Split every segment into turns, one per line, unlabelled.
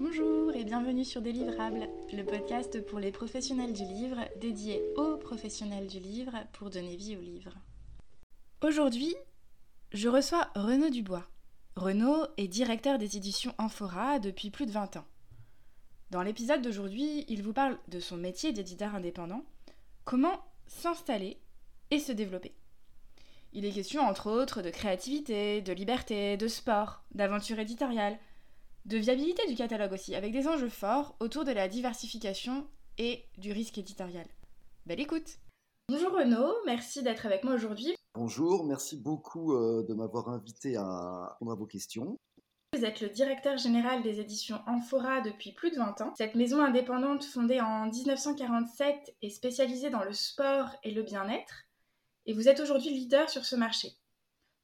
Bonjour et bienvenue sur Délivrables, le podcast pour les professionnels du livre, dédié aux professionnels du livre pour donner vie au livre. Aujourd'hui, je reçois Renaud Dubois. Renaud est directeur des éditions Amphora depuis plus de 20 ans. Dans l'épisode d'aujourd'hui, il vous parle de son métier d'éditeur indépendant, comment s'installer et se développer. Il est question entre autres de créativité, de liberté, de sport, d'aventure éditoriale, de viabilité du catalogue aussi, avec des enjeux forts autour de la diversification et du risque éditorial. Belle écoute Bonjour Renaud, merci d'être avec moi aujourd'hui.
Bonjour, merci beaucoup euh, de m'avoir invité à répondre à vos questions.
Vous êtes le directeur général des éditions Amphora depuis plus de 20 ans. Cette maison indépendante fondée en 1947 est spécialisée dans le sport et le bien-être. Et vous êtes aujourd'hui leader sur ce marché.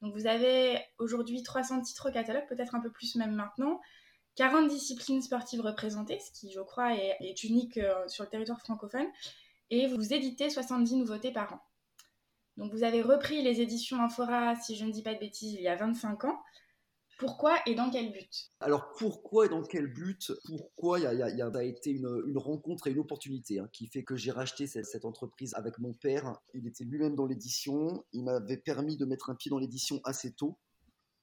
Donc vous avez aujourd'hui 300 titres au catalogue, peut-être un peu plus même maintenant, 40 disciplines sportives représentées, ce qui, je crois, est, unique euh, sur le territoire francophone, et vous éditez 70 nouveautés par an. Donc vous avez repris les éditions Amphora, si je ne dis pas de bêtises, il y a 25 ans. Pourquoi et dans quel but?
Alors pourquoi et dans quel but? Pourquoi? Il y, a, été une, rencontre et une opportunité hein, qui fait que j'ai racheté cette, cette, entreprise avec mon père. Il était lui-même dans l'édition. Il m'avait permis de mettre un pied dans l'édition assez tôt.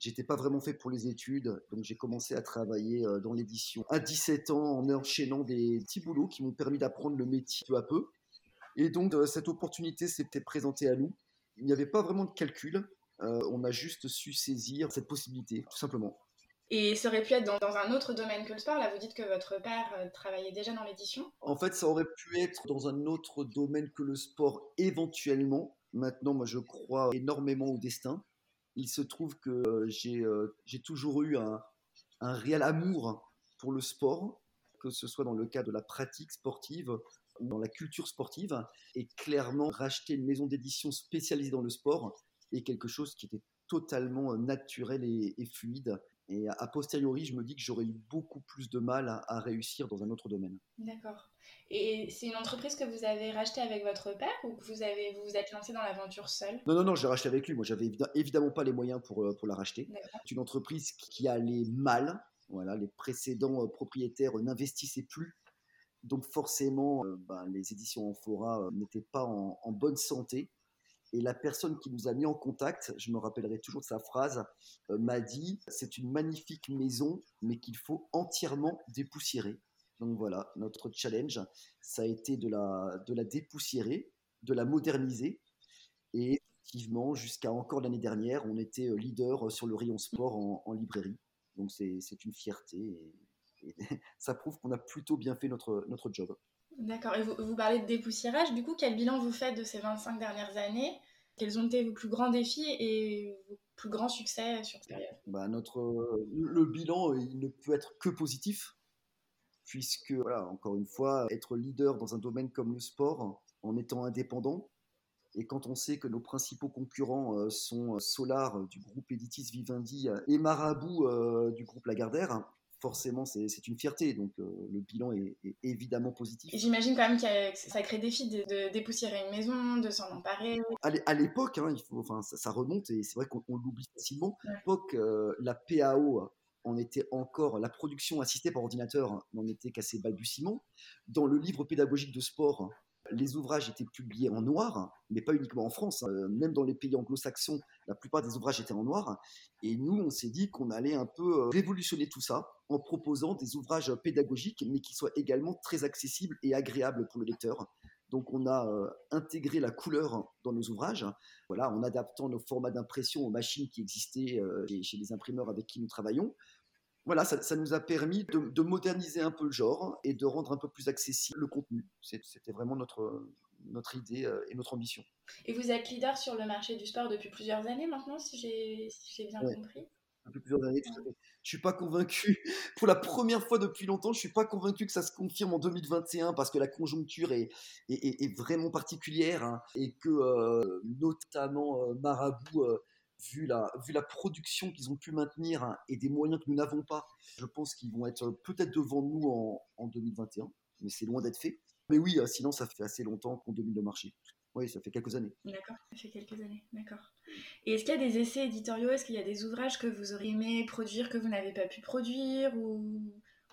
J'étais pas vraiment fait pour les études, donc j'ai commencé à travailler euh, dans l'édition à 17 ans en enchaînant des petits boulots qui m'ont permis d'apprendre le métier peu à peu. Et donc euh, cette opportunité s'était présentée à nous. Il n'y avait pas vraiment de calcul, euh, on a juste su saisir cette possibilité, tout simplement.
Et ça aurait pu être dans, un autre domaine que le sport. Là, vous dites que votre père travaillait déjà dans l'édition.
En fait, ça aurait pu être dans un autre domaine que le sport éventuellement. Maintenant, moi, je crois énormément au destin il se trouve que euh, euh, j'ai toujours eu un, réel amour pour le sport, que ce soit dans le cas de la pratique sportive ou dans la culture sportive. Et clairement, racheter une maison d'édition spécialisée dans le sport est quelque chose qui était totalement naturel et fluide. Et a posteriori, je me dis que j'aurais eu beaucoup plus de mal à, réussir dans un autre domaine.
D'accord. Et c'est une entreprise que vous avez rachetée avec votre père ou que vous avez, vous, vous êtes lancé dans l'aventure seul
Non, non, non, j'ai racheté avec lui. Moi, j'avais évidemment pas les moyens pour, euh, pour la racheter. C'est une entreprise qui allait mal. Voilà, les précédents euh, propriétaires n'investissaient plus. Donc forcément, euh, ben, les éditions Amphora n'étaient pas en, en bonne santé. Et la personne qui nous a mis en contact, je me rappellerai toujours de sa phrase, euh, m'a dit c'est une magnifique maison, mais qu'il faut entièrement dépoussiérer. Donc voilà, notre challenge, ça a été de la, de la dépoussiérer, de la moderniser. Et effectivement, jusqu'à encore l'année dernière, on était euh, leader sur le rayon sport en, librairie. Donc c'est une fierté et, et ça prouve qu'on a plutôt bien fait notre, notre job.
D'accord. Et vous, parlez de dépoussiérage. Du coup, quel bilan vous faites de ces 25 dernières années? Quels ont été vos plus grands défis et vos plus grands succès sur cette période?
bah, notre, Le bilan, il ne peut être que positif, puisque, voilà, encore une fois, être leader dans un domaine comme le sport, en étant indépendant, et quand on sait que nos principaux concurrents euh, sont Solar du groupe Editis Vivendi et Marabout euh, du groupe Lagardère, forcément, c'est une fierté. Donc, euh, le bilan est, évidemment positif.
J'imagine quand même que ça crée défi de, de dépoussiérer une maison, de s'en emparer.
À l'époque, hein, enfin, ça, remonte et c'est vrai qu'on l'oublie facilement. À l'époque, euh, la PAO on était encore, la production assistée par ordinateur n'en était qu'à ses balbutiements. Dans le livre pédagogique de sport, les ouvrages étaient publiés en noir, mais pas uniquement en France. Hein. même dans les pays anglo-saxons, la plupart des ouvrages étaient en noir. Et nous, on s'est dit qu'on allait un peu euh, révolutionner tout ça en proposant des ouvrages pédagogiques, mais qui soient également très accessibles et agréables pour le lecteur. Donc on a euh, intégré la couleur dans nos ouvrages, voilà, en adaptant nos formats d'impression aux machines qui existaient euh, chez les imprimeurs avec qui nous travaillons voilà, ça, nous a permis de, moderniser un peu le genre et de rendre un peu plus accessible le contenu. C'était vraiment notre, notre idée euh, et notre ambition.
Et vous êtes leader sur le marché du sport depuis plusieurs années maintenant, si j'ai bien compris?
Depuis plusieurs années. Je suis pas convaincu, pour la première fois depuis longtemps, je suis pas convaincu que ça se confirme en 2021 parce que la conjoncture est, vraiment particulière hein, et que euh, notamment euh, Marabout vu la, vu la production qu'ils ont pu maintenir hein, et des moyens que nous n'avons pas, je pense qu'ils vont être peut-être devant nous en, en 2021, mais c'est loin d'être fait. Mais oui, euh, sinon, ça fait assez longtemps qu'on domine le marché. Oui, ça fait quelques années.
D'accord, ça fait quelques années, d'accord. Et est-ce qu'il y a des essais éditoriaux? Est-ce qu'il y a des ouvrages que vous auriez aimé produire que vous n'avez pas pu produire ou,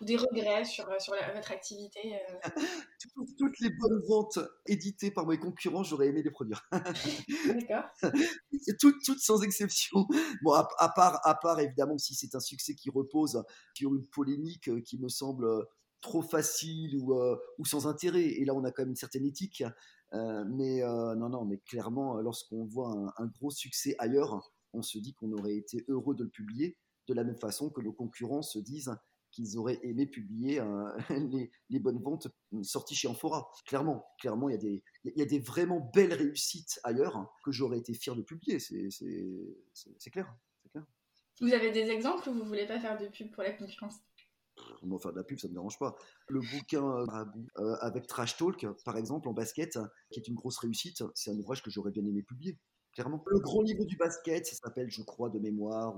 ou des regrets sur, sur votre activité
Toutes les bonnes ventes éditées par mes concurrents, j'aurais aimé les produire.
D'accord.
toutes, toutes sans exception. Bon, à, part, à part évidemment si c'est un succès qui repose sur une polémique qui me semble trop facile ou, ou sans intérêt. Et là, on a quand même une certaine éthique. Mais non, non, mais clairement, lorsqu'on voit un, gros succès ailleurs, on se dit qu'on aurait été heureux de le publier, de la même façon que nos concurrents se disent qu'ils auraient aimé publier euh, les, bonnes ventes sorties chez Amphora. Clairement, clairement, il y a des, y a des vraiment belles réussites ailleurs que j'aurais été fier de publier. C'est clair, clair.
Vous avez des exemples ou vous voulez pas faire de pub pour la concurrence?
Non, faire de la pub, ça ne me dérange pas. Le bouquin euh, euh, avec Trash Talk, par exemple, en basket, qui est une grosse réussite, c'est un ouvrage que j'aurais bien aimé publier. Le grand livre du basket, ça s'appelle, je crois, de mémoire.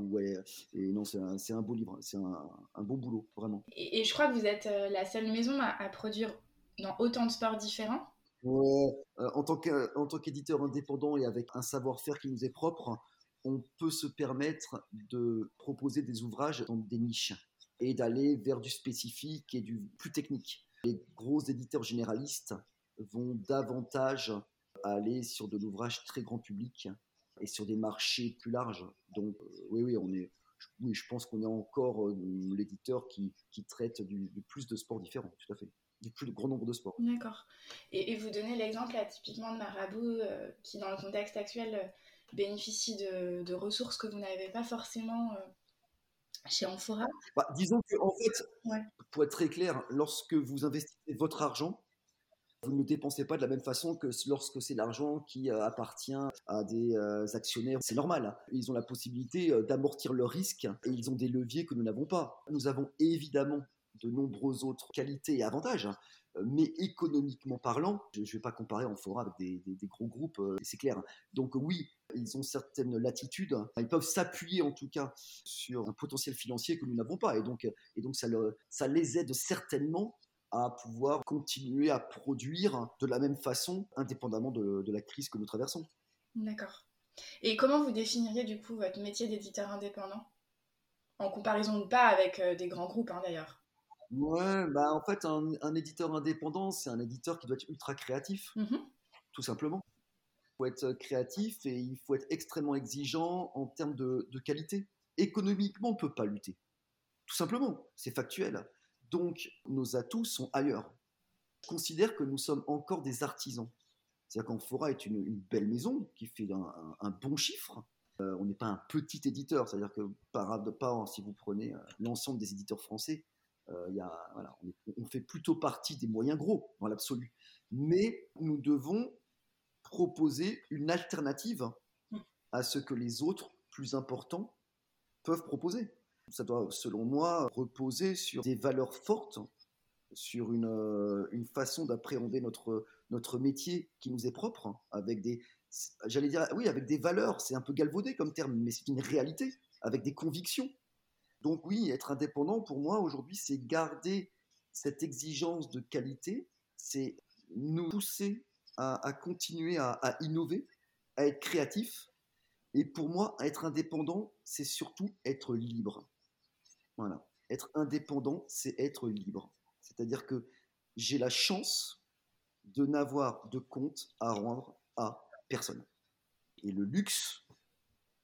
et non, c'est un, beau livre, c'est un, bon boulot, vraiment.
Et, je crois que vous êtes euh, la seule maison à, produire dans autant de sports différents?
Ouais, euh, en tant qu'éditeur indépendant et avec un savoir-faire qui nous est propre, on peut se permettre de proposer des ouvrages dans des niches et d'aller vers du spécifique et du plus technique. Les gros éditeurs généralistes vont davantage aller sur de l'ouvrage très grand public et sur des marchés plus larges. Donc euh, oui, oui, on est, oui, je pense qu'on est encore euh, l'éditeur qui, qui, traite du, plus de sports différents, tout à fait, du plus grand nombre de sports.
D'accord. Et, vous donnez l'exemple typiquement de Marabout euh, qui, dans le contexte actuel, bénéficie de, de ressources que vous n'avez pas forcément chez Amphora.
Bah, disons que en fait, pour être très clair, lorsque vous investissez votre argent, vous ne dépensez pas de la même façon que lorsque c'est l'argent qui euh, appartient à des euh, actionnaires. C'est normal. Ils ont la possibilité euh, d'amortir leurs risques et ils ont des leviers que nous n'avons pas. Nous avons évidemment de nombreuses autres qualités et avantages. Hein. Mais économiquement parlant, je ne vais pas comparer fora avec des, gros groupes, c'est clair. Hein. Donc oui, ils ont certaines latitudes. Ils peuvent s'appuyer en tout cas sur un potentiel financier que nous n'avons pas. Et donc, et donc ça, ça les aide certainement à pouvoir continuer à produire de la même façon, indépendamment de, la crise que nous traversons.
D'accord. Et comment vous définiriez du coup votre métier d'éditeur indépendant? En comparaison pas avec euh, des grands groupes hein, d'ailleurs?
Ouais, bah en fait, un, éditeur indépendant, c'est un éditeur qui doit être ultra créatif, mmh tout simplement. Il faut être créatif et il faut être extrêmement exigeant en termes de, de qualité. Économiquement, on ne peut pas lutter. Tout simplement, c'est factuel. Donc, nos atouts sont ailleurs. Je considère que nous sommes encore des artisans. C'est-à-dire qu'Amphora est une, belle maison qui fait un, bon chiffre. Euh, on n'est pas un petit éditeur, c'est-à-dire que par rapport, si vous prenez euh, l'ensemble des éditeurs français, euh, on, fait plutôt partie des moyens gros dans l'absolu. Mais nous devons proposer une alternative à ce que les autres plus importants peuvent proposer ça doit, selon moi, reposer sur des valeurs fortes, sur une, euh, façon d'appréhender notre, notre métier qui nous est propre, avec des, j'allais dire, oui, avec des valeurs, c'est un peu galvaudé comme terme, mais c'est une réalité, avec des convictions. Donc oui, être indépendant, pour moi, aujourd'hui, c'est garder cette exigence de qualité, c'est nous pousser à, continuer à, à innover, à être créatif. Et pour moi, être indépendant, c'est surtout être libre. Voilà. Être indépendant, c'est être libre. C'est-à-dire que j'ai la chance de n'avoir de compte à rendre à personne. Et le luxe,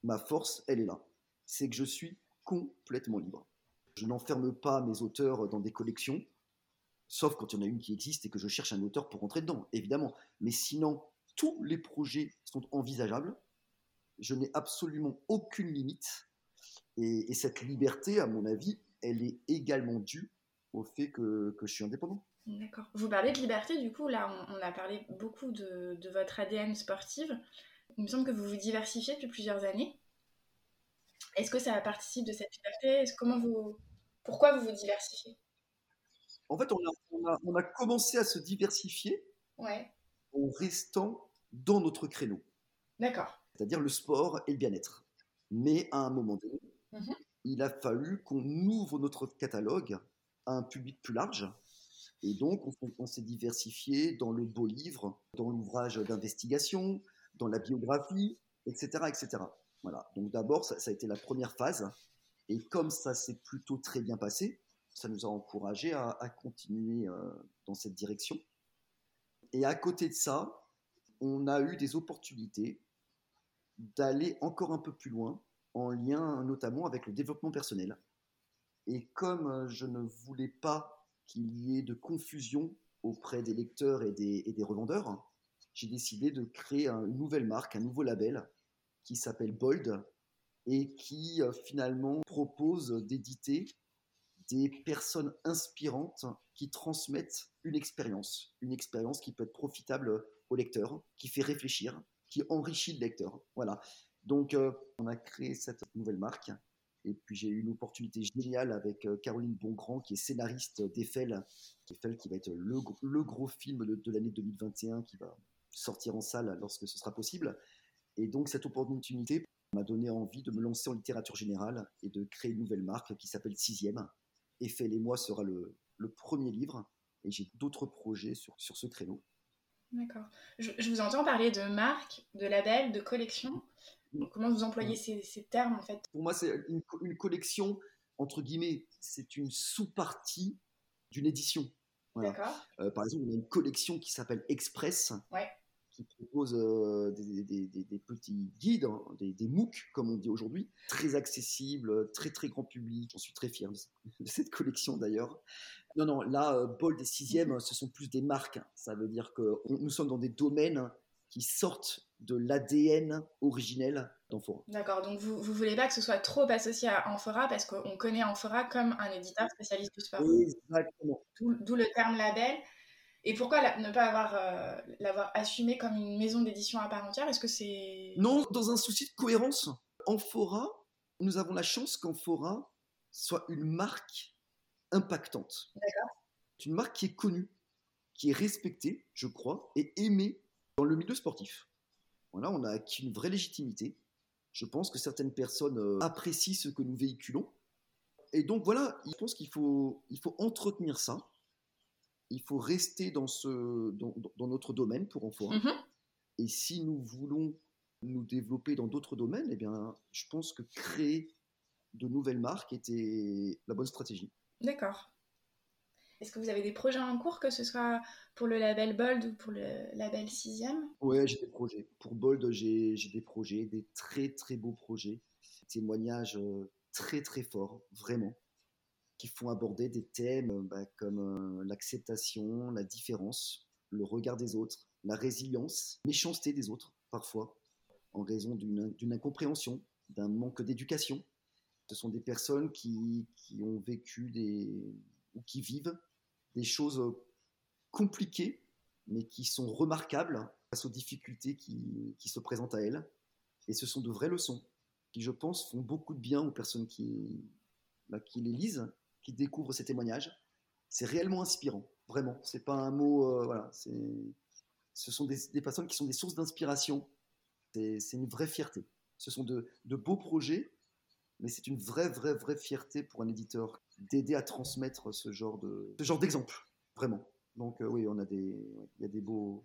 ma force, elle est là. C'est que je suis complètement libre. Je n'enferme pas mes auteurs dans des collections, sauf quand il y en a une qui existe et que je cherche un auteur pour rentrer dedans, évidemment. Mais sinon, tous les projets sont envisageables. Je n'ai absolument aucune limite et, cette liberté, à mon avis, elle est également due au fait que, je suis indépendant.
D'accord. Vous parlez de liberté, du coup, là, on, a parlé beaucoup de, de, votre ADN sportive. Il me semble que vous vous diversifiez depuis plusieurs années. Est-ce que ça participe de cette liberté? Comment vous, Pourquoi vous vous diversifiez?
En fait, on a, on, a, on a, commencé à se diversifier
ouais.
en restant dans notre créneau.
D'accord.
C'est-à-dire le sport et le bien-être. Mais à un moment donné, Mmh il a fallu qu'on ouvre notre catalogue à un public plus large. Et donc, on, s'est diversifié dans le beau livre, dans l'ouvrage d'investigation, dans la biographie, etc. etc. Donc, d'abord, ça, a été la première phase. Et comme ça s'est plutôt très bien passé, Ça nous a encouragés à, continuer dans cette direction. Et à côté de ça, on a eu des opportunités d'aller encore un peu plus loin, en lien notamment avec le développement personnel. Et comme euh, je ne voulais pas qu'il y ait de confusion auprès des lecteurs et des, revendeurs, j'ai décidé de créer une nouvelle marque, un nouveau label qui s'appelle Bold et qui euh, finalement propose d'éditer des personnes inspirantes qui transmettent une expérience, une expérience qui peut être profitable au lecteur, qui fait réfléchir, qui enrichit le lecteur. Voilà. Donc, euh, on a créé cette nouvelle marque. Et puis, j'ai eu une opportunité géniale avec euh, Caroline Bongrand, qui est scénariste d'Eiffel, Eiffel qui va être le, le gros film de, de l'année 2021 qui va sortir en salle lorsque ce sera possible. Et donc, cette opportunité m'a donné envie de me lancer en littérature générale et de créer une nouvelle marque qui s'appelle Sixième. Eiffel et moi sera le, le premier livre. Et j'ai d'autres projets sur, sur ce créneau.
D'accord. Je, vous entends parler de marque, de label, de collection. comment vous employez ces, ces, termes en fait?
Pour moi, c'est une, collection, entre guillemets, c'est une sous-partie d'une édition. D'accord. Euh, par exemple, on a une collection qui s'appelle Express, ouais. Qui propose euh, des, des, des, petits guides, hein, des, MOOC, comme on dit aujourd'hui, très accessibles, très très grand public. J'en suis très fier de cette collection d'ailleurs. Non, non, là, euh, Bold et Sixième, ce sont plus des marques. Ça veut dire que nous sommes dans des domaines qui sortent de l'ADN originel d'Amphora.
D'accord, donc vous ne voulez pas que ce soit trop associé à Amphora parce qu'on connaît Amphora comme un éditeur spécialiste du sport.
Exactement.
D'où le terme label. Et pourquoi ne pas avoir euh, l'avoir assumé comme une maison d'édition à part entière? Est-ce que c'est
non dans un souci de cohérence Amphora, nous avons la chance qu'Amphora soit une marque impactante. C'est une marque qui est connue, qui est respectée, je crois, et aimée dans le milieu sportif. Voilà, on a acquis une vraie légitimité. Je pense que certaines personnes euh, apprécient ce que nous véhiculons. Et donc voilà, je pense qu'il faut, il faut entretenir ça. Il faut rester dans, ce, dans, notre domaine pour en Mm Et si nous voulons nous développer dans d'autres domaines, eh bien, je pense que créer de nouvelles marques était la bonne stratégie.
D'accord. Est-ce que vous avez des projets en cours, que ce soit pour le label Bold ou pour le label Sixième?
Ouais, j'ai des projets. Pour Bold, j'ai des projets, des très très beaux projets. Témoignages euh, très très forts, vraiment, qui font aborder des thèmes euh, bah, comme euh, l'acceptation, la différence, le regard des autres, la résilience, méchanceté des autres, parfois, en raison d'une incompréhension, d'un manque d'éducation. Ce sont des personnes qui, ont vécu des, ou qui vivent des choses compliquées, mais qui sont remarquables face aux difficultés qui, se présentent à elles. Et ce sont de vraies leçons qui, je pense, font beaucoup de bien aux personnes qui, bah, qui les lisent, qui découvrent ces témoignages. C'est réellement inspirant, vraiment. C'est pas un mot, euh, voilà. Ce sont des, personnes qui sont des sources d'inspiration. C'est une vraie fierté. Ce sont de, beaux projets mais c'est une vraie, vraie, vraie fierté pour un éditeur d'aider à transmettre ce genre de, ce genre d'exemple, vraiment. Donc euh, oui, on a des, il y a des beaux,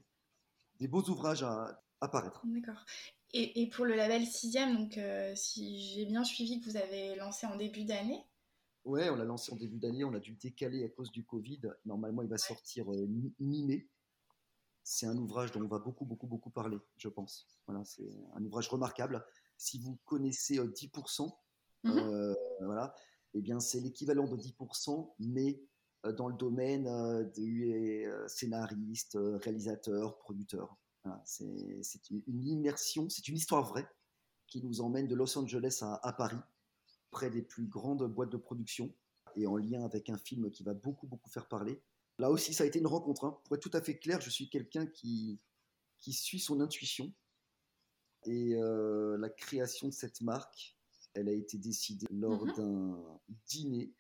des beaux ouvrages à apparaître.
D'accord. Et, et, pour le label sixième, donc euh, si j'ai bien suivi que vous avez lancé en début d'année.
Ouais, on l'a lancé en début d'année, on a dû le décaler à cause du Covid. Normalement, il va sortir euh, mi-mai. C'est un ouvrage dont on va beaucoup, beaucoup, beaucoup parler, je pense. Voilà, c'est un ouvrage remarquable. Si vous connaissez 10%, Mmh euh, voilà, eh bien c'est l'équivalent de 10%, mais euh, dans le domaine euh, des scénaristes, réalisateurs, producteurs. c'est une immersion, c'est une histoire vraie qui nous emmène de Los Angeles à, Paris, près des plus grandes boîtes de production, et en lien avec un film qui va beaucoup, beaucoup faire parler. Là aussi, ça a été une rencontre. Hein. Pour être tout à fait clair, je suis quelqu'un qui, qui suit son intuition. Et la création de cette marque, elle a été décidée lors mmh d'un dîner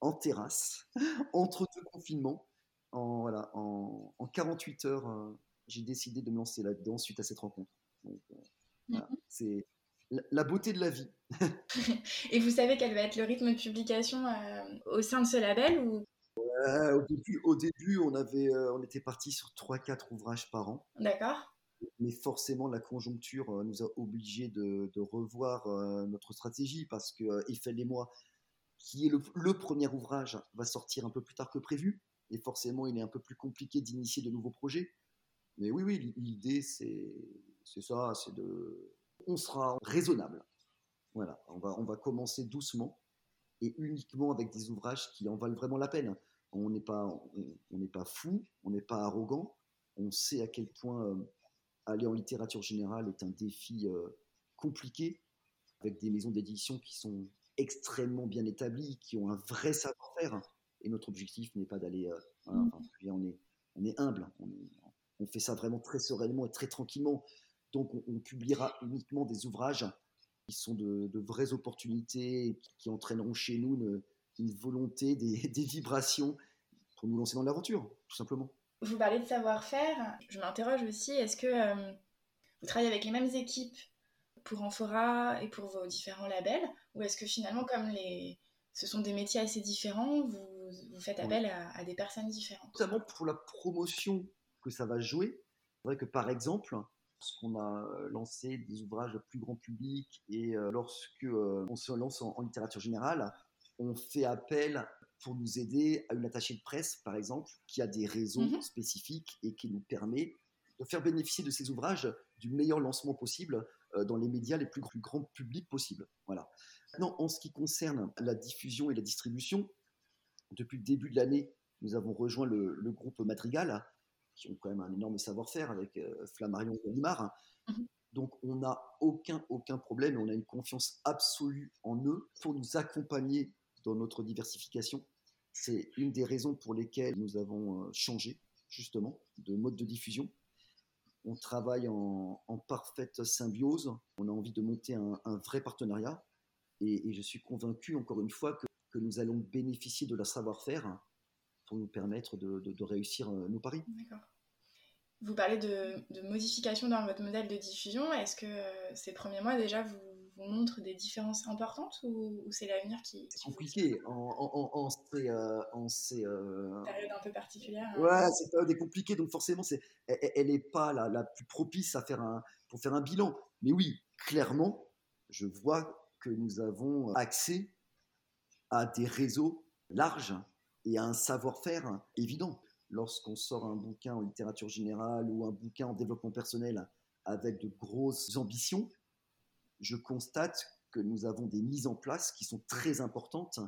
en terrasse, entre deux confinements. En, voilà, en, 48 heures, euh, j'ai décidé de me lancer là-dedans suite à cette rencontre. Euh, mmh c'est la, beauté de la vie.
Et vous savez quel va être le rythme de publication euh, au sein de ce label ou...
au, début, au début, on, avait, on était parti sur 3-4 ouvrages par an.
D'accord
mais forcément la conjoncture euh, nous a obligés de, revoir euh, notre stratégie parce que euh, Eiffel et moi, qui est le, premier ouvrage, va sortir un peu plus tard que prévu. Et forcément, il est un peu plus compliqué d'initier de nouveaux projets. Mais oui, oui, l'idée, c'est ça, c'est de... On sera raisonnable. Voilà, on va, on va commencer doucement et uniquement avec des ouvrages qui en valent vraiment la peine. On n'est pas, on, pas fou, on n'est pas arrogant. On sait à quel point euh, aller en littérature générale est un défi euh, compliqué, avec des maisons d'édition qui sont extrêmement bien établies, qui ont un vrai savoir-faire. Et notre objectif n'est pas d'aller. Euh, mmh. on, est, on est humble, on, fait ça vraiment très sereinement et très tranquillement. Donc, on, publiera uniquement des ouvrages qui sont de, vraies opportunités, qui, entraîneront chez nous une, volonté, des, des, vibrations pour nous lancer dans l'aventure, tout simplement.
Vous parlez de savoir-faire. Je m'interroge aussi, est-ce que euh, vous travaillez avec les mêmes équipes pour Amphora et pour vos différents labels Ou est-ce que finalement, comme les... ce sont des métiers assez différents, vous, vous faites appel à, des personnes différentes?
Notamment pour la promotion que ça va jouer. C'est vrai que par exemple, lorsqu'on a euh, lancé des ouvrages plus grand public et euh, lorsque euh, on se lance en, littérature générale, on fait appel pour nous aider à une attachée de presse, par exemple, qui a des réseaux mmh spécifiques et qui nous permet de faire bénéficier de ces ouvrages du meilleur lancement possible euh, dans les médias les plus, grands publics possibles. Voilà. Maintenant, en ce qui concerne la diffusion et la distribution, depuis le début de l'année, nous avons rejoint le, groupe Madrigal, qui ont quand même un énorme savoir-faire avec euh, Flammarion et Gallimard. Mhm. Donc, on n'a aucun, aucun problème et on a une confiance absolue en eux pour nous accompagner dans notre diversification. C'est une des raisons pour lesquelles nous avons euh, changé, justement, de mode de diffusion on travaille en, parfaite symbiose. On a envie de monter un, vrai partenariat. Et, je suis convaincu, encore une fois, que, nous allons bénéficier de leur savoir-faire pour nous permettre de, réussir euh, nos paris. D'accord.
Vous parlez de, de, modification dans votre modèle de diffusion. Est-ce que euh, ces premiers mois, déjà, vous vous montre des différences importantes ou, c'est l'avenir qui.
C'est compliqué. En, en, en, ces, euh,
euh, période un peu particulière.
Hein. Ouais, cette période est compliquée, donc forcément, c'est, elle n'est pas la, la, plus propice à faire un, pour faire un bilan. Mais oui, clairement, je vois que nous avons accès à des réseaux larges et à un savoir-faire évident. Lorsqu'on sort un bouquin en littérature générale ou un bouquin en développement personnel avec de grosses ambitions, je constate que nous avons des mises en place qui sont très importantes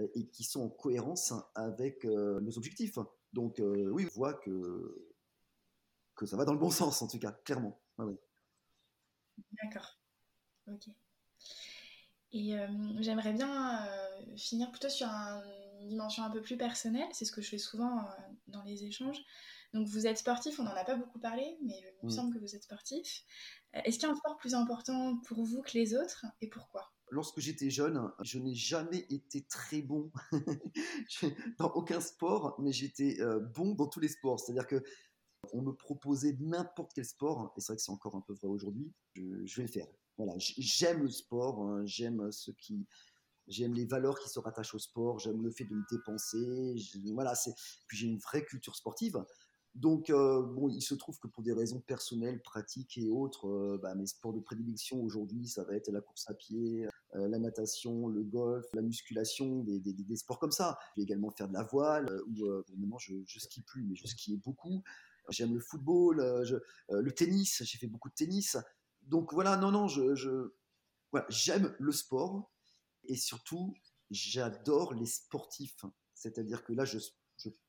euh, et qui sont en cohérence avec euh, nos objectifs. Donc euh, oui, on voit que, que ça va dans le bon sens, en tout cas, clairement.
D'accord. Ok. Et j'aimerais bien finir plutôt sur une dimension un peu plus personnelle, c'est ce que je fais souvent dans les échanges. Donc vous êtes sportif, on n'en a pas beaucoup parlé, mais il me semble que vous êtes sportif. Euh, est-ce qu'il y a un sport plus important pour vous que les autres et pourquoi?
Lorsque j'étais jeune, je n'ai jamais été très bon dans aucun sport, mais j'étais euh, bon dans tous les sports. C'est-à-dire que on me proposait n'importe quel sport, et c'est vrai que c'est encore un peu vrai aujourd'hui, je, vais le faire. Voilà, j'aime le sport, hein, j'aime ce qui, j'aime les valeurs qui se rattachent au sport, j'aime le fait de me dépenser, voilà, puis j'ai une vraie culture sportive. Donc, euh, bon, il se trouve que pour des raisons personnelles, pratiques et autres, euh, bah, mes sports de prédilection aujourd'hui, ça va être la course à pied, euh, la natation, le golf, la musculation, des, sports comme ça. Je vais également faire de la voile, ou maintenant je, je skie plus, mais je skiais beaucoup. J'aime le football, le tennis, j'ai fait beaucoup de tennis. Donc voilà, non, non, j'aime le sport et surtout, j'adore les sportifs. C'est-à-dire que là, je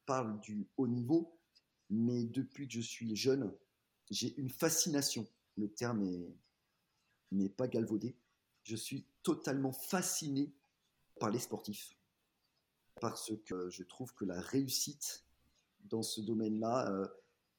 parle du haut niveau mais depuis que je suis jeune, j'ai une fascination. Le terme n'est pas galvaudé. Je suis totalement fasciné par les sportifs. Parce que je trouve que la réussite dans ce domaine-là euh,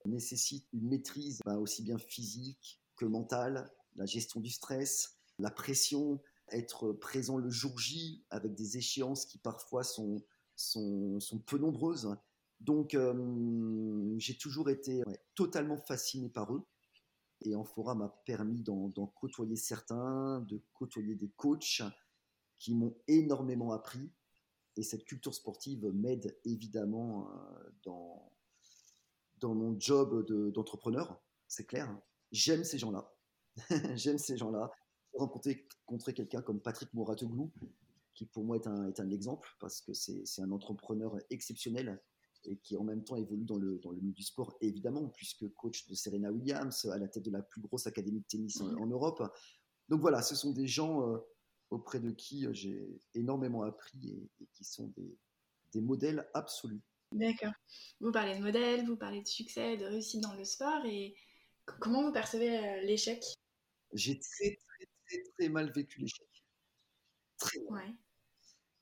nécessite une maîtrise ben, aussi bien physique que mentale, la gestion du stress, la pression, être présent le jour J avec des échéances qui parfois sont, sont, peu nombreuses donc, euh, j'ai toujours été totalement fasciné par eux. Et Amphora m'a permis d'en côtoyer certains, de côtoyer des coachs qui m'ont énormément appris. Et cette culture sportive m'aide évidemment euh, dans, dans mon job d'entrepreneur, c'est clair. J'aime ces gens-là. J'aime ces gens-là. J'ai rencontré, quelqu'un comme Patrick Mouratoglou, qui pour moi est un, est un exemple parce que c'est un entrepreneur exceptionnel et qui en même temps évolue dans le, dans le milieu du sport, évidemment, puisque coach de Serena Williams, à la tête de la plus grosse académie de tennis en, Europe. Donc voilà, ce sont des gens euh, auprès de qui euh, j'ai énormément appris et, qui sont des, des modèles absolus.
D'accord. Vous parlez de modèles, vous parlez de succès, de réussite dans le sport, et comment vous percevez euh, l'échec?
J'ai très, très, très, très mal vécu l'échec. Très mal. Ouais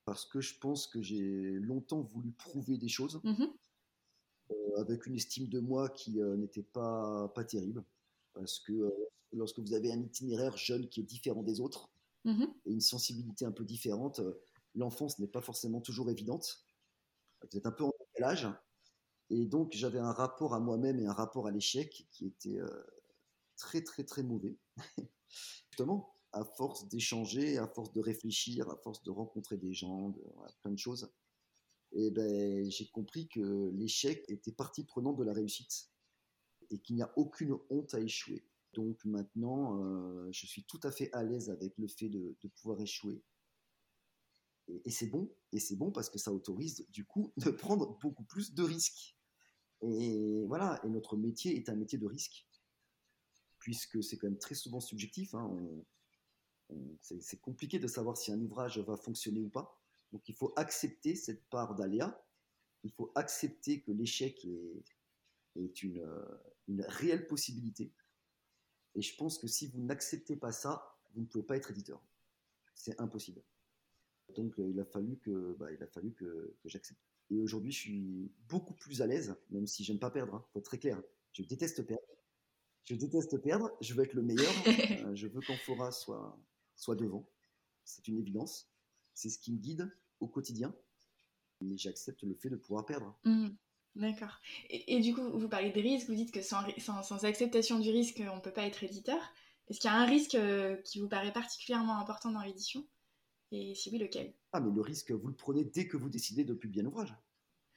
parce que je pense que j'ai longtemps voulu prouver des choses mmh euh, avec une estime de moi qui euh, n'était pas, pas terrible. Parce que euh, lorsque vous avez un itinéraire jeune qui est différent des autres mmh et une sensibilité un peu différente, l'enfance n'est pas forcément toujours évidente. Vous êtes un peu en décalage. Et donc j'avais un rapport à moi-même et un rapport à l'échec qui était très très très mauvais. Justement, à force d'échanger, à force de réfléchir, à force de rencontrer des gens, plein de choses, et ben, j'ai compris que l'échec était partie prenante de la réussite et qu'il n'y a aucune honte à échouer. Donc maintenant, euh, je suis tout à fait à l'aise avec le fait de, pouvoir échouer. Et, et c'est bon, et c'est bon parce que ça autorise du coup de prendre beaucoup plus de risques. Et voilà, et notre métier est un métier de risque, puisque c'est quand même très souvent subjectif. Hein, c'est compliqué de savoir si un ouvrage va fonctionner ou pas. Donc il faut accepter cette part d'aléa. Il faut accepter que l'échec est, une, une, réelle possibilité. Et je pense que si vous n'acceptez pas ça, vous ne pouvez pas être éditeur. C'est impossible. Donc euh, il a fallu que, bah, il a fallu que, j'accepte. Et aujourd'hui, je suis beaucoup plus à l'aise, même si j'aime pas perdre. Il hein. faut être très clair. Je déteste perdre. Je déteste perdre. Je veux être le meilleur. Euh, je veux qu'Amphora soit, soit devant. C'est une évidence. C'est ce qui me guide au quotidien. Mais j'accepte le fait de pouvoir perdre.
Mmh. D'accord. Et, du coup, vous parlez des risques, vous dites que sans, sans, acceptation du risque, on ne peut pas être éditeur. Est-ce qu'il y a un risque euh, qui vous paraît particulièrement important dans l'édition? Et si oui, lequel?
Ah, mais le risque, vous le prenez dès que vous décidez de publier un ouvrage.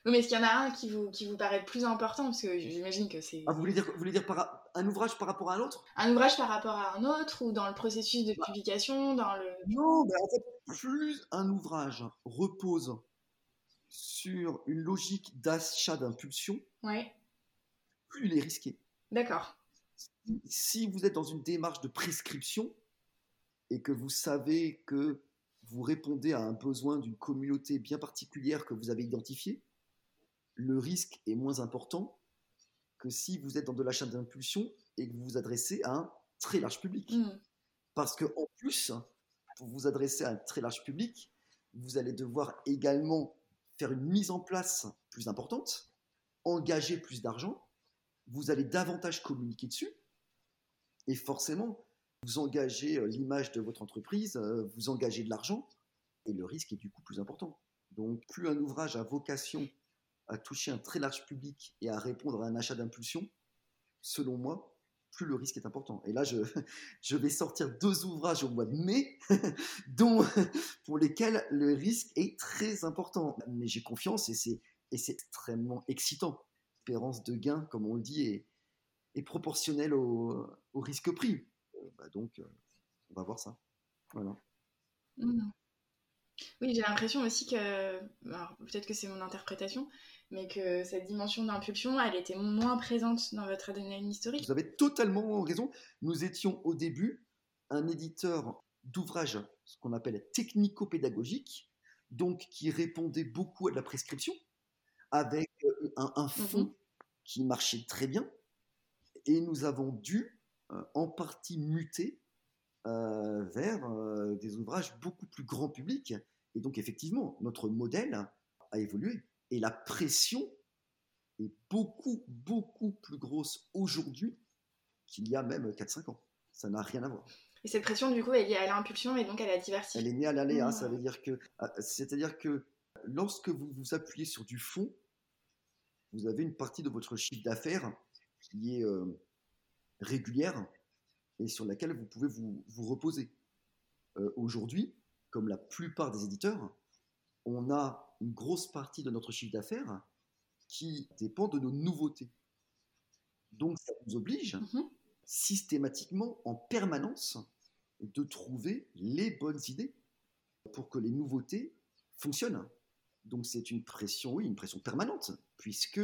Oui, mais est-ce qu'il y en a un qui vous, qui vous paraît plus important? Parce que j'imagine que c'est.
Ah, vous voulez dire, vous voulez dire par, un ouvrage par rapport à un autre
Un ouvrage par rapport à un autre ou dans le processus de bah. publication dans le...
Non, mais en fait, plus un ouvrage repose sur une logique d'achat d'impulsion, ouais. plus il est risqué.
D'accord.
Si vous êtes dans une démarche de prescription et que vous savez que vous répondez à un besoin d'une communauté bien particulière que vous avez identifiée, le risque est moins important que si vous êtes dans de l'achat d'impulsion et que vous vous adressez à un très large public. Mm. Parce que en plus, pour vous adresser à un très large public, vous allez devoir également faire une mise en place plus importante, engager plus d'argent, vous allez davantage communiquer dessus, et forcément, vous engagez euh, l'image de votre entreprise, euh, vous engagez de l'argent, et le risque est du coup plus important. Donc, plus un ouvrage a vocation à toucher un très large public et à répondre à un achat d'impulsion, selon moi, plus le risque est important. Et là, je, vais sortir deux ouvrages au mois de mai, dont, pour lesquels le risque est très important. Mais j'ai confiance et c'est, extrêmement excitant. L'espérance de gain, comme on le dit, est, proportionnelle au, risque pris. Bah donc, euh, on va voir ça. Voilà.
Mmh. Oui, j'ai l'impression aussi que, peut-être que c'est mon interprétation, mais que cette dimension d'impulsion, elle était moins présente dans votre adrénaline historique.
Vous avez totalement raison. Nous étions au début un éditeur d'ouvrages, ce qu'on appelle technico-pédagogique, donc qui répondait beaucoup à de la prescription, avec euh, un, mmh fond qui marchait très bien. Et nous avons dû euh, en partie muter euh, vers des ouvrages beaucoup plus grand public. Et donc effectivement, notre modèle a évolué et la pression est beaucoup, beaucoup plus grosse aujourd'hui qu'il y a même 4-5 ans. Ça n'a rien à voir.
Et cette pression, du coup, elle est liée à l'impulsion et donc à la diversité.
Elle est née à l'aléa, ça mmh. veut dire que, ah, c'est-à-dire que lorsque vous vous appuyez sur du fond, vous avez une partie de votre chiffre d'affaires qui est euh, régulière et sur laquelle vous pouvez vous, vous reposer. Euh, aujourd'hui, comme la plupart des éditeurs, on a une grosse partie de notre chiffre d'affaires qui dépend de nos nouveautés. Donc ça nous oblige mhm. systématiquement, en permanence, de trouver les bonnes idées. pour que les nouveautés fonctionnent. Donc c'est une pression, oui, une pression permanente, puisque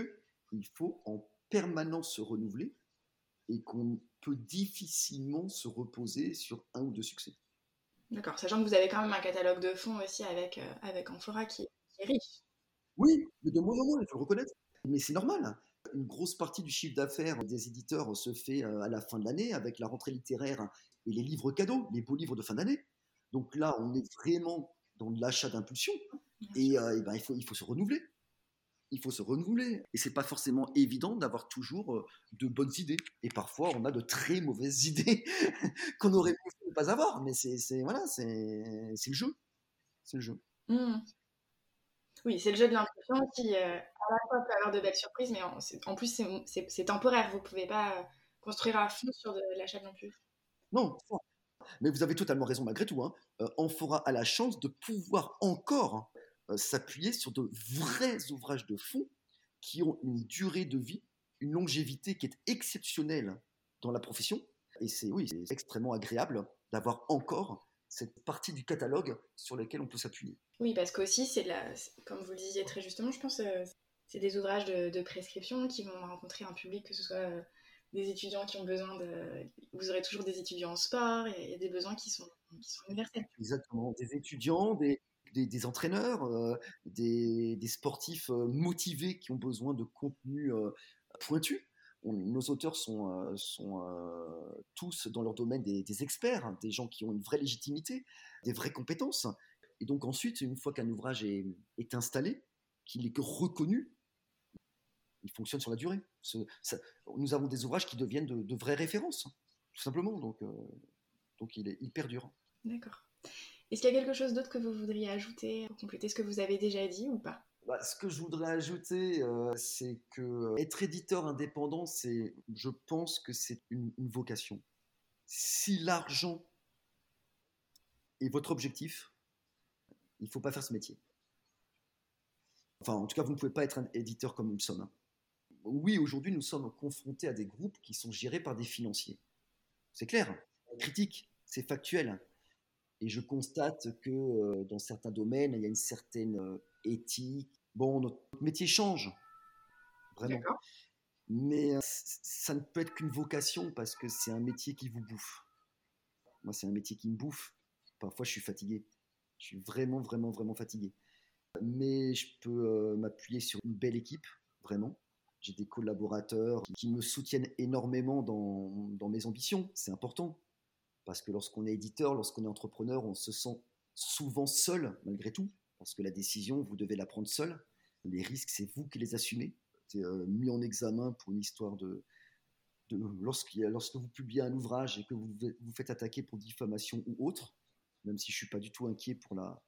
il faut en permanence se renouveler et qu'on peut difficilement se reposer sur un ou deux succès.
D'accord, sachant que vous avez quand même un catalogue de fonds aussi avec, euh, avec Amphora qui, est riche.
Oui, mais de moins en moins, il faut le reconnaître. Mais c'est normal. Une grosse partie du chiffre d'affaires des éditeurs se fait euh, à la fin de l'année avec la rentrée littéraire et les livres cadeaux, les beaux livres de fin d'année. Donc là, on est vraiment dans l'achat d'impulsion et, euh, ben, il, faut, il faut se renouveler. Il faut se renouveler. Et c'est pas forcément évident d'avoir toujours euh, de bonnes idées. Et parfois, on a de très mauvaises idées qu'on aurait pu ne pas avoir. Mais c'est voilà, c'est le jeu. C'est le jeu. Mmh.
Oui, c'est le jeu de l'impression qui, euh, à la fois, peut avoir de belles surprises, mais en, plus, c'est temporaire. Vous ne pouvez pas construire à fond sur de l'achat non plus.
Non, mais vous avez totalement raison malgré tout. Hein. Amphora a la chance de pouvoir encore euh, s'appuyer sur de vrais ouvrages de fond qui ont une durée de vie, une longévité qui est exceptionnelle dans la profession. Et c'est oui, c'est extrêmement agréable d'avoir encore cette partie du catalogue sur laquelle on peut s'appuyer.
Oui, parce qu'aussi, c'est la, comme vous le disiez très justement, je pense, euh, c'est des ouvrages de, prescription qui vont rencontrer un public, que ce soit euh, des étudiants qui ont besoin de. Vous aurez toujours des étudiants en sport, et des besoins qui sont, qui sont universels.
Exactement, des étudiants, des, des, entraîneurs, euh, des, sportifs euh, motivés qui ont besoin de contenu euh, pointu. Nos auteurs sont, sont tous dans leur domaine des, experts, hein, des gens qui ont une vraie légitimité, des vraies compétences. Et donc ensuite, une fois qu'un ouvrage est, installé, qu'il est reconnu, il fonctionne sur la durée. nous avons des ouvrages qui deviennent de, vraies références, tout simplement. Donc, donc il, est, il perdure.
D'accord. Est-ce qu'il y a quelque chose d'autre que vous voudriez ajouter pour compléter ce que vous avez déjà dit ou pas?
Bah, ce que je voudrais ajouter, euh, c'est que euh, être éditeur indépendant, c'est, je pense que c'est une, vocation. Si l'argent est votre objectif, il ne faut pas faire ce métier. Enfin, en tout cas, vous ne pouvez pas être un éditeur comme nous sommes. Hein. Oui, aujourd'hui, nous sommes confrontés à des groupes qui sont gérés par des financiers. C'est clair, critique, c'est factuel. Et je constate que euh, dans certains domaines, il y a une certaine éthique. Bon, notre métier change, vraiment. Mais euh, ça ne peut être qu'une vocation parce que c'est un métier qui vous bouffe. Moi, c'est un métier qui me bouffe. Parfois, je suis fatigué. Je suis vraiment, vraiment, vraiment fatigué. Mais je peux m'appuyer sur une belle équipe, vraiment. J'ai des collaborateurs qui me soutiennent énormément dans, dans mes ambitions. C'est important. Parce que lorsqu'on est éditeur, lorsqu'on est entrepreneur, on se sent souvent seul malgré tout, parce que la décision, vous devez la prendre seul. Les risques, c'est vous qui les assumez. C'est euh, mis en examen pour une histoire de... de lorsque, lorsque vous publiez un ouvrage et que vous vous faites attaquer pour diffamation ou autre, même si je suis pas du tout inquiet pour la...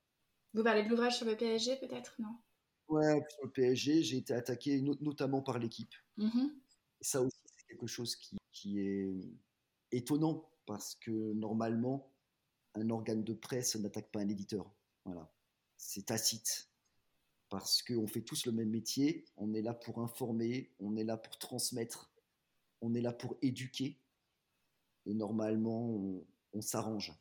Vous parlez de l'ouvrage sur le PSG peut-être, non?
Ouais, sur le PSG, j'ai été attaqué notamment par l'équipe. Mm-hmm. Ça aussi, c'est quelque chose qui, qui est étonnant parce que normalement, un organe de presse n'attaque pas un éditeur. Voilà. C'est tacite. Parce qu'on fait tous le même métier, on est là pour informer, on est là pour transmettre, on est là pour éduquer. Et normalement, on, s'arrange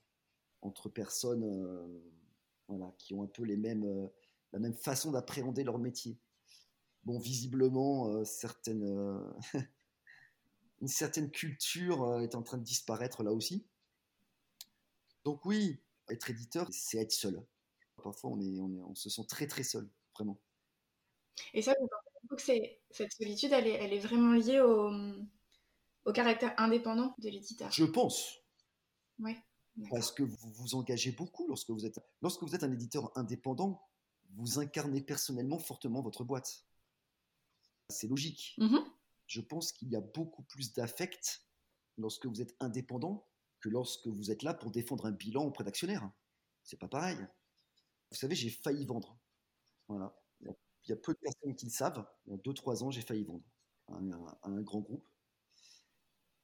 entre personnes euh, qui ont un peu les mêmes, euh, la même façon d'appréhender leur métier. Bon, visiblement, euh, une certaine culture est en train de disparaître là aussi. Donc oui, être éditeur, c'est être seul. Parfois, on, est, on, est, on se sent très très seul, vraiment.
Et ça, vous pensez que cette solitude, elle est, elle est vraiment liée au, au caractère indépendant de l'éditeur
Je pense.
Oui.
Parce que vous vous engagez beaucoup lorsque vous êtes, lorsque vous êtes un éditeur indépendant, vous incarnez personnellement fortement votre boîte. C'est logique. Mm-hmm je pense qu'il y a beaucoup plus d'affect lorsque vous êtes indépendant que lorsque vous êtes là pour défendre un bilan auprès d'actionnaires. C'est pas pareil. Vous savez, j'ai failli vendre. Voilà. Il y a peu de personnes qui le savent. Il y a 2-3 ans, j'ai failli vendre à un, grand groupe.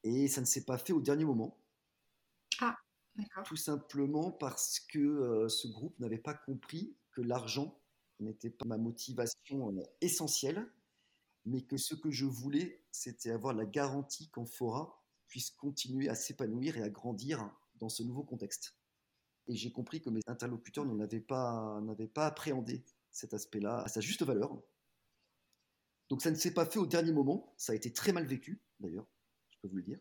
Et ça ne s'est pas fait au dernier moment.
Ah, d'accord.
Tout simplement parce que euh, ce groupe n'avait pas compris que l'argent n'était pas ma motivation euh, essentielle mais que ce que je voulais, c'était avoir la garantie qu'Amphora puisse continuer à s'épanouir et à grandir dans ce nouveau contexte. Et j'ai compris que mes interlocuteurs n'avaient pas, appréhendé cet aspect-là à sa juste valeur. Donc ça ne s'est pas fait au dernier moment, ça a été très mal vécu d'ailleurs, je peux vous le dire.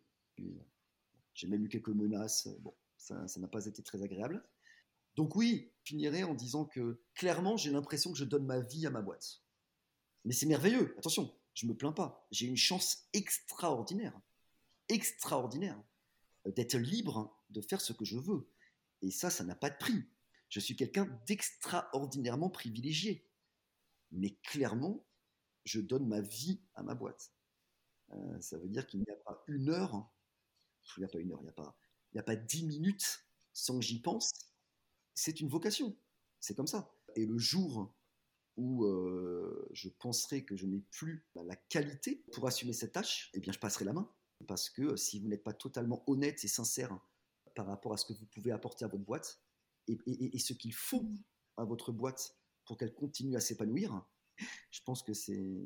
J'ai même eu quelques menaces, bon, ça n'a pas été très agréable. Donc oui, finirai en disant que clairement j'ai l'impression que je donne ma vie à ma boîte. Mais c'est merveilleux, attention, je me plains pas. J'ai une chance extraordinaire, extraordinaire, euh, d'être libre de faire ce que je veux. Et ça, ça n'a pas de prix. Je suis quelqu'un d'extraordinairement privilégié. Mais clairement, je donne ma vie à ma boîte. Euh, ça veut dire qu'il n'y a pas une heure, il n'y a pas une heure, il n'y a pas, il n'y a pas dix minutes sans que j'y pense. C'est une vocation. C'est comme ça. Et le jour où euh, je penserai que je n'ai plus la qualité pour assumer cette tâche, eh bien, je passerai la main. Parce que si vous n'êtes pas totalement honnête et sincère par rapport à ce que vous pouvez apporter à votre boîte et, ce qu'il faut à votre boîte pour qu'elle continue à s'épanouir, je pense que c'est,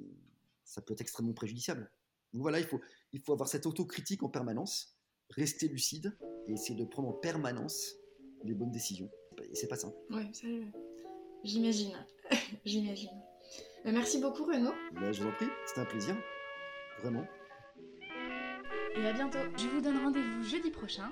ça peut être extrêmement préjudiciable. Donc voilà, il faut, il faut avoir cette autocritique en permanence, rester lucide et essayer de prendre en permanence les bonnes décisions. Et c'est pas simple.
Ouais, ça, j'imagine. j'imagine. Euh, merci beaucoup Renaud.
Bah, je vous en prie, c'était un plaisir. Vraiment.
Et à bientôt. Je vous donne rendez-vous jeudi prochain